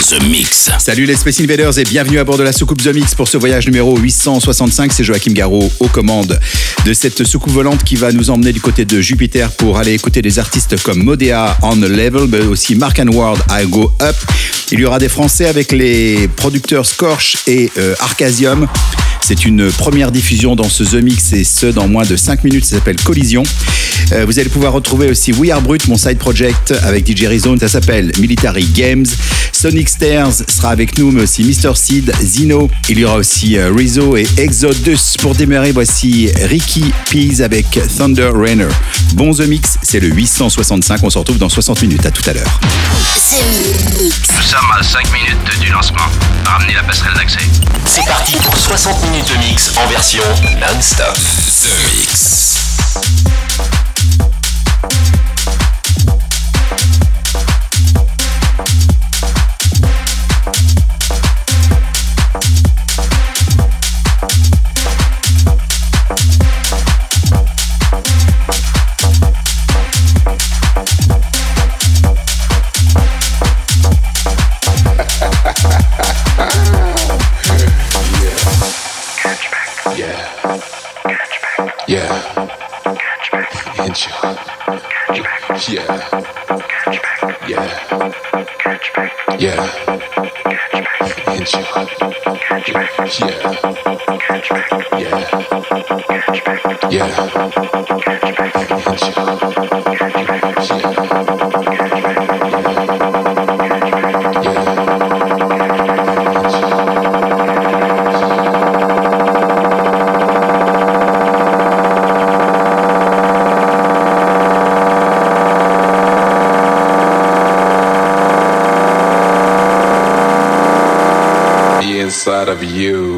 The Mix. Salut les Space Invaders et bienvenue à bord de la soucoupe The Mix pour ce voyage numéro 865. C'est Joachim Garraud aux commandes de cette soucoupe volante qui va nous emmener du côté de Jupiter pour aller écouter des artistes comme Modea on the Level, mais aussi Mark and Ward I Go Up. Il y aura des Français avec les producteurs Scorch et euh, Arcasium. C'est une première diffusion dans ce The Mix et ce dans moins de 5 minutes. Ça s'appelle Collision. Euh, vous allez pouvoir retrouver aussi We Are Brut, mon side project avec DJ Rizone. Ça s'appelle Military Games. Sonic Stairs sera avec nous, mais aussi Mr. Seed, Zino. Il y aura aussi euh, Rizzo et Exodus. Pour démarrer, voici Ricky Pease avec Thunder Rainer. Bon The Mix, c'est le 865. On se retrouve dans 60 minutes. À tout à l'heure. Nous sommes à 5 minutes du lancement. Ramenez la passerelle d'accès. C'est parti pour 60 minutes de mix en version non-stop. The Mix. Yeah. And you. Yeah. Yeah. Yeah. Yeah. And you. Yeah. Inside of you.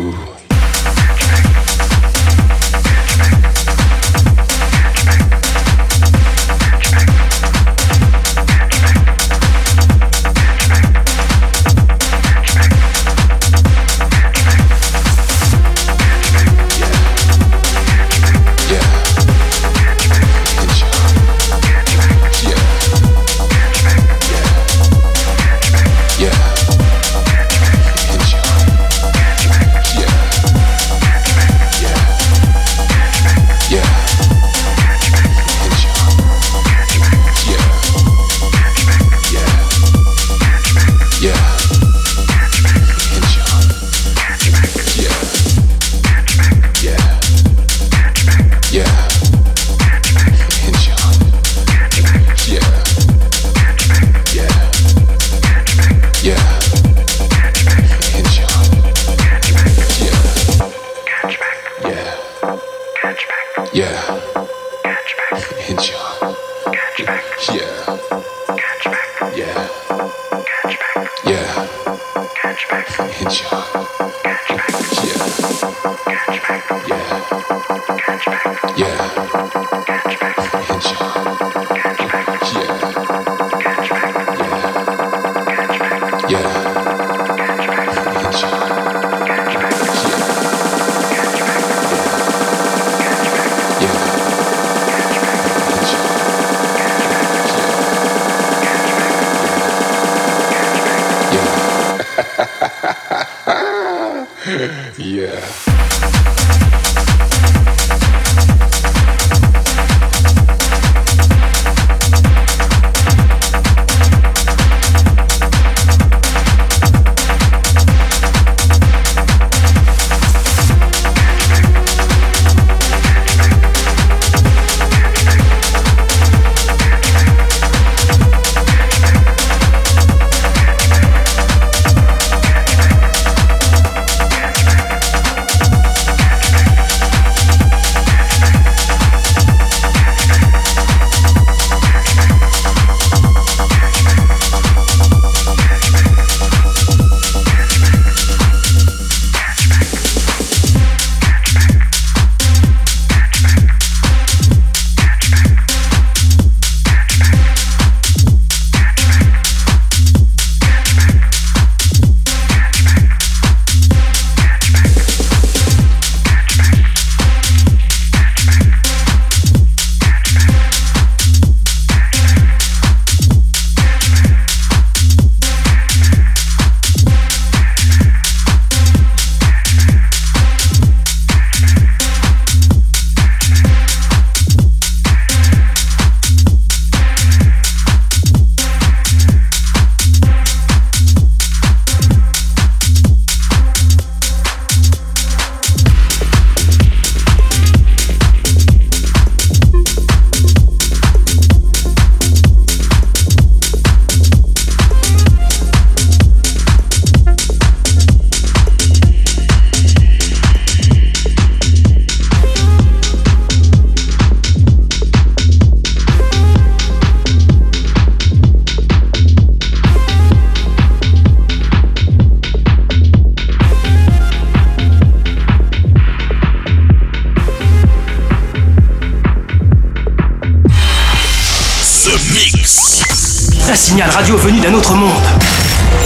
Signal radio venu d'un autre monde.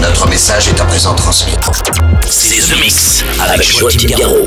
Notre message est à présent transmis. C'est The Mix avec Joachim Garraud.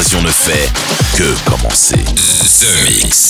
Ne fait que commencer. The Mix.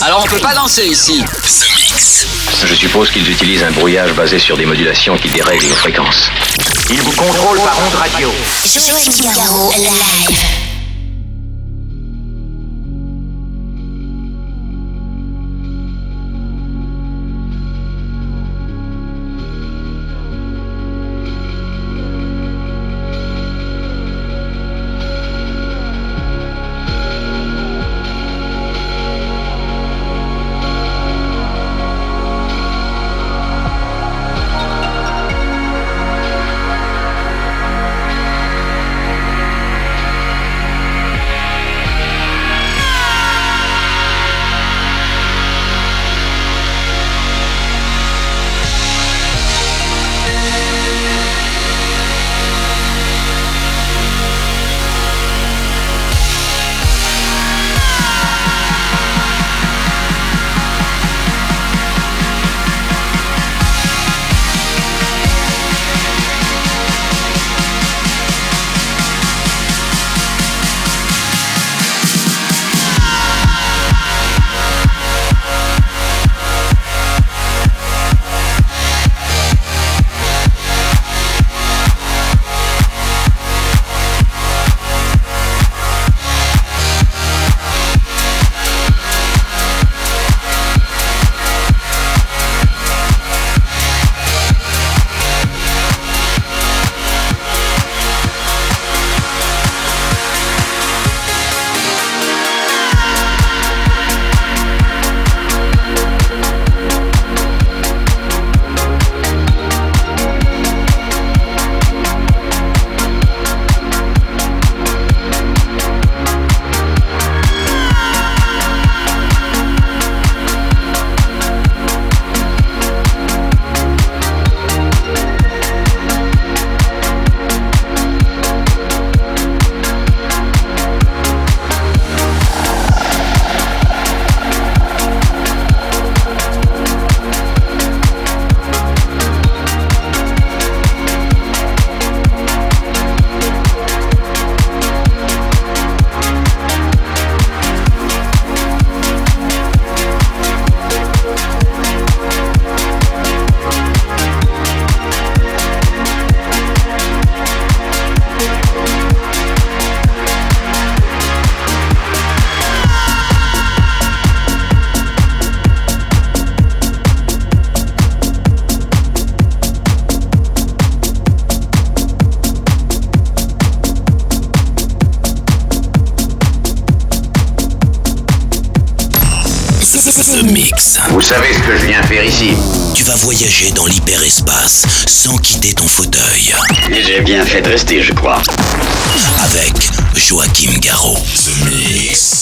Alors on peut pas danser ici. The Mix. Je suppose qu'ils utilisent un brouillage basé sur des modulations qui dérèglent nos fréquences. Ils vous contrôlent par ondes radio. Joachim Garraud live. Voyager dans l'hyperespace sans quitter ton fauteuil. J'ai bien fait de rester, je crois. Avec Joachim Garraud. The Mix.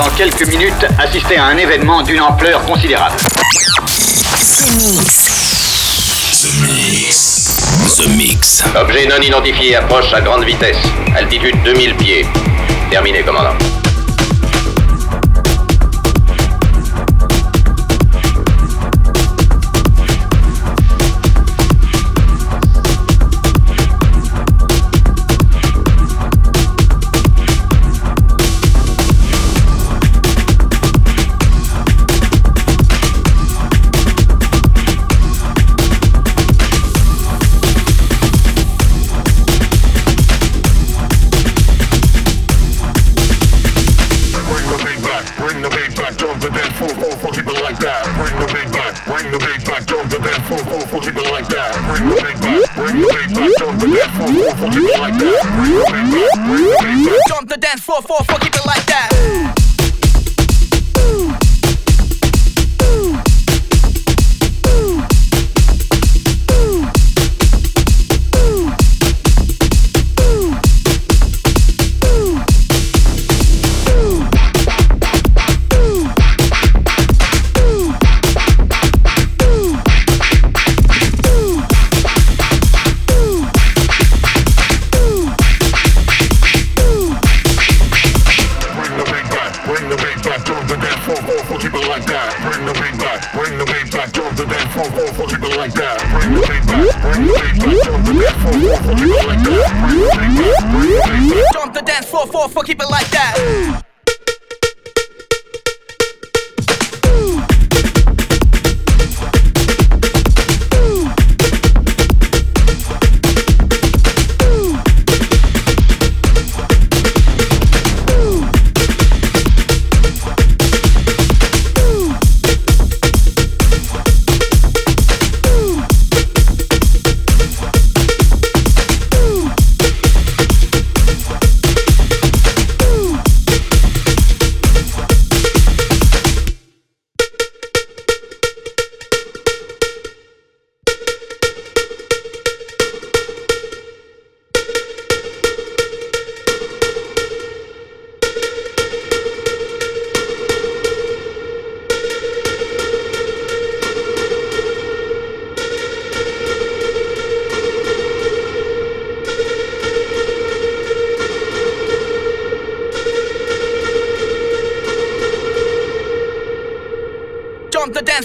Dans quelques minutes assister à un événement d'une ampleur considérable. The Mix. The Mix. The Mix. Objet non identifié approche à grande vitesse. Altitude 2000 pieds. Terminé, commandant.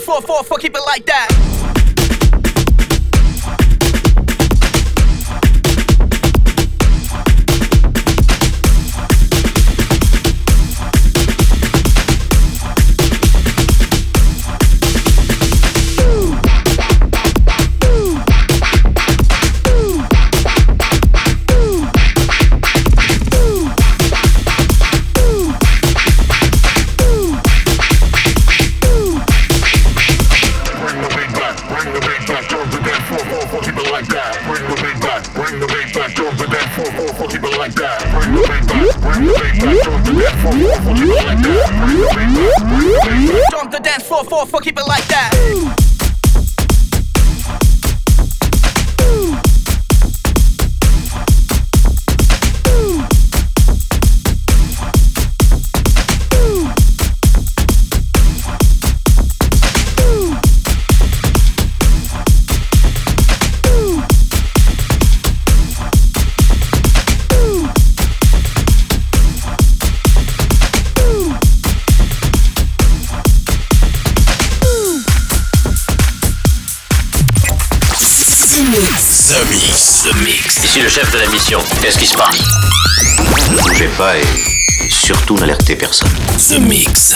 four, four, fuck keep it like that. et surtout n'alertez personne. The Mix.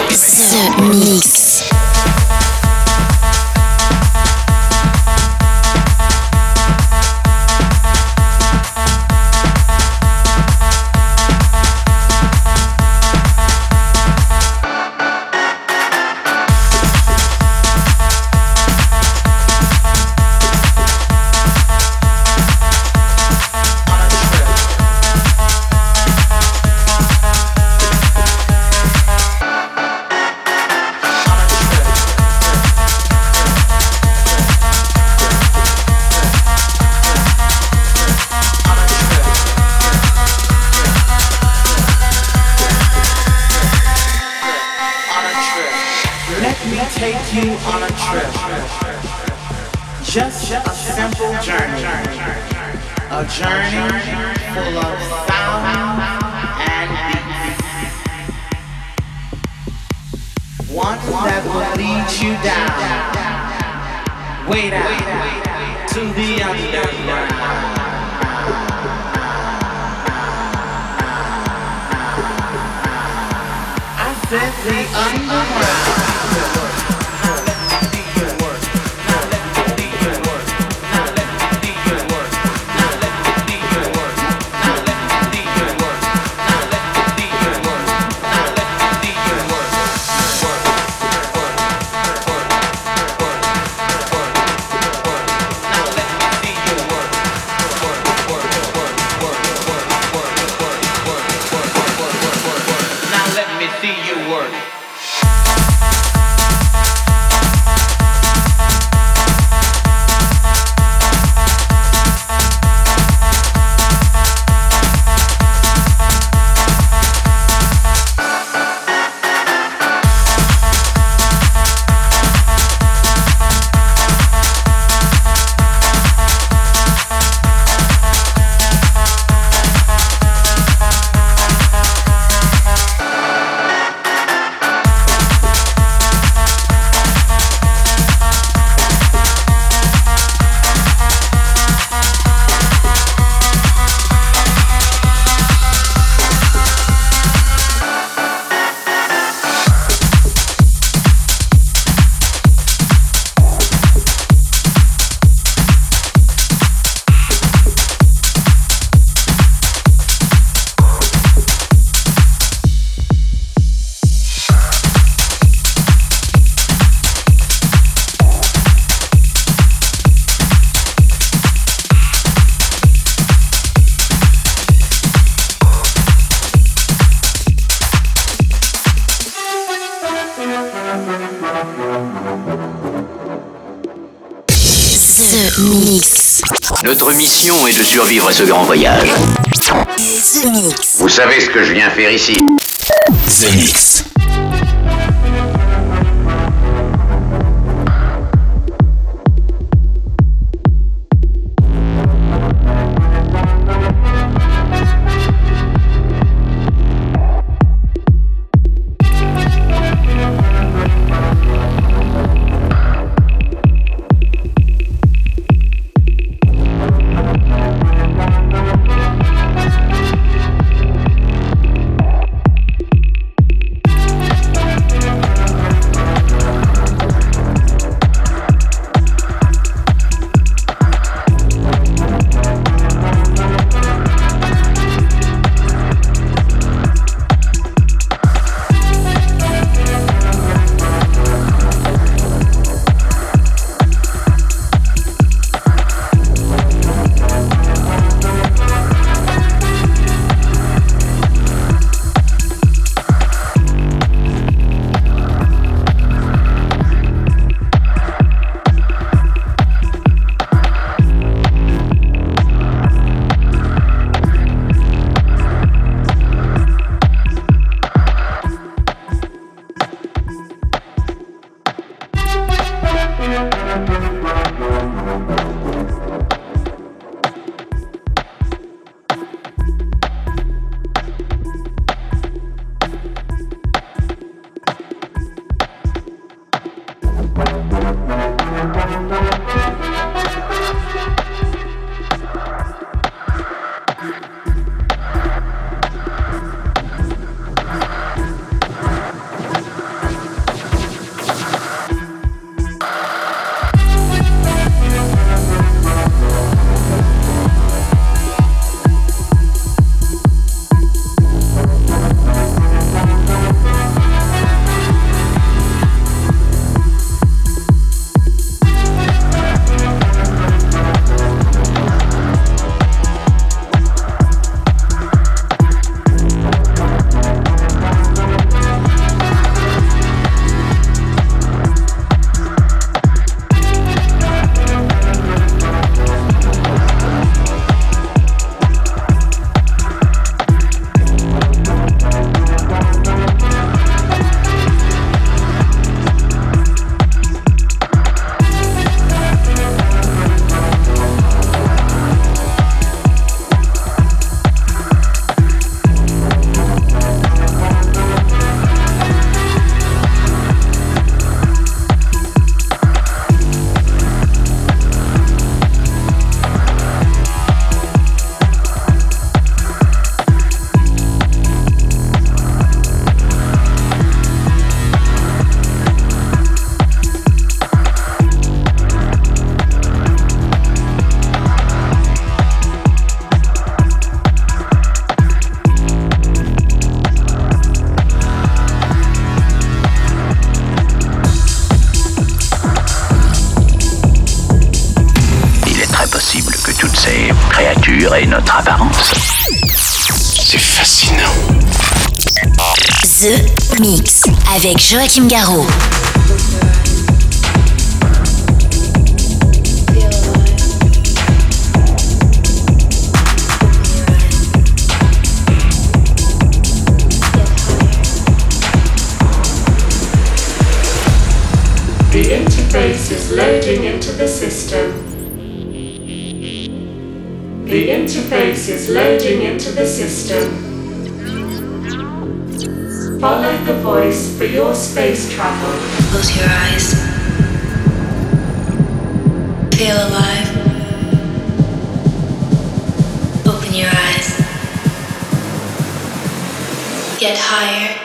Take you on a trip. Just a simple journey. A journey full of sound and beats. One that will lead you down, way down to the underground. I said the underground. Notre mission est de survivre à ce grand voyage. The Mix. Vous savez ce que je viens faire ici The Mix. Avec Joachim Garraud. The interface is loading into the system. The interface is loading into the system. The voice for your space travel. Close your eyes. Feel alive. Open your eyes. Get higher.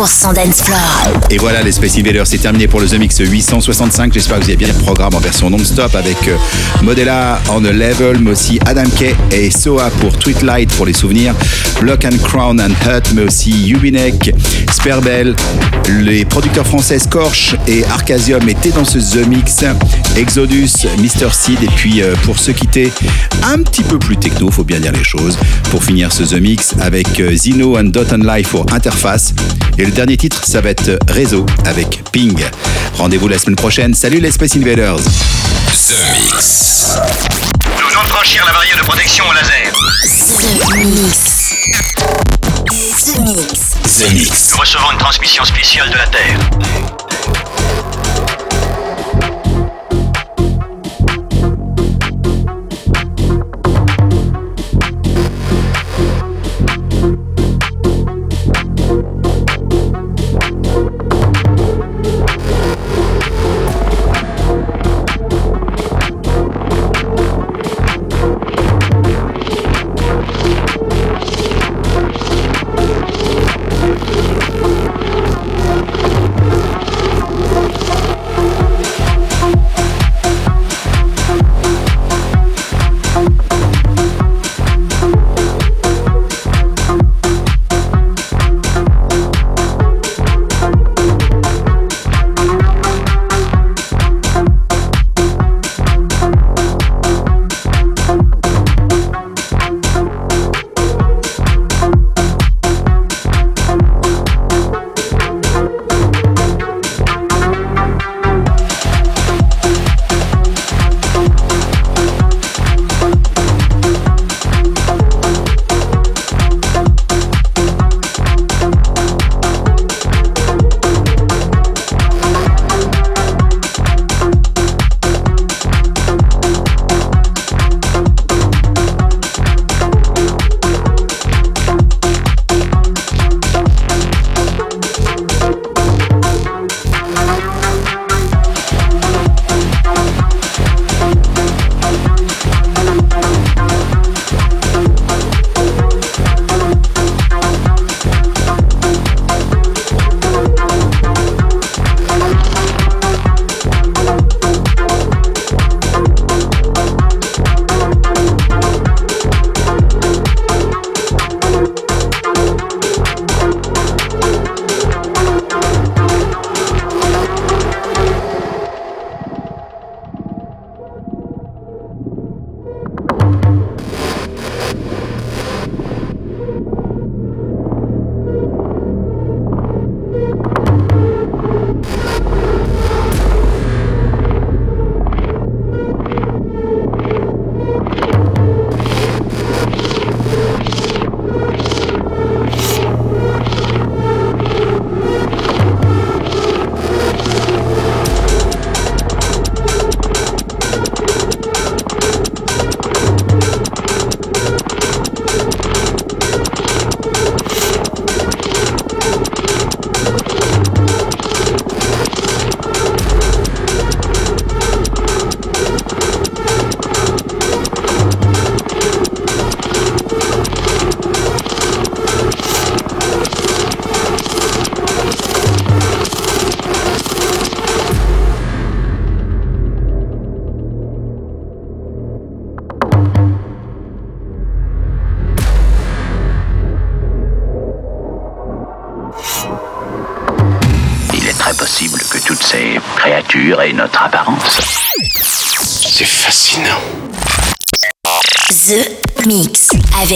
100% dance floor. Et voilà, les Space Invaders, c'est terminé pour le The Mix 865. J'espère que vous avez bien le programme en version non-stop avec euh, Modella on the Level, mais aussi Adam Kay et Soa pour Tweetlight pour les souvenirs, Block and Crown and Hut, mais aussi Ubinek, Sperbel, les producteurs français Scorch et Arcasium étaient dans ce The Mix, Exodus, Mr. Seed, et puis euh, pour se quitter, un petit peu plus techno, faut bien dire les choses, pour finir ce The Mix avec euh, Zino and Dot and Life pour Interface. Et le dernier titre, ça va être Réseau avec Ping. Rendez-vous la semaine prochaine. Salut les Space Invaders. The Mix. Nous venons de franchir la barrière de protection au laser. The Mix. The Mix. Nous recevons une transmission spéciale de la Terre.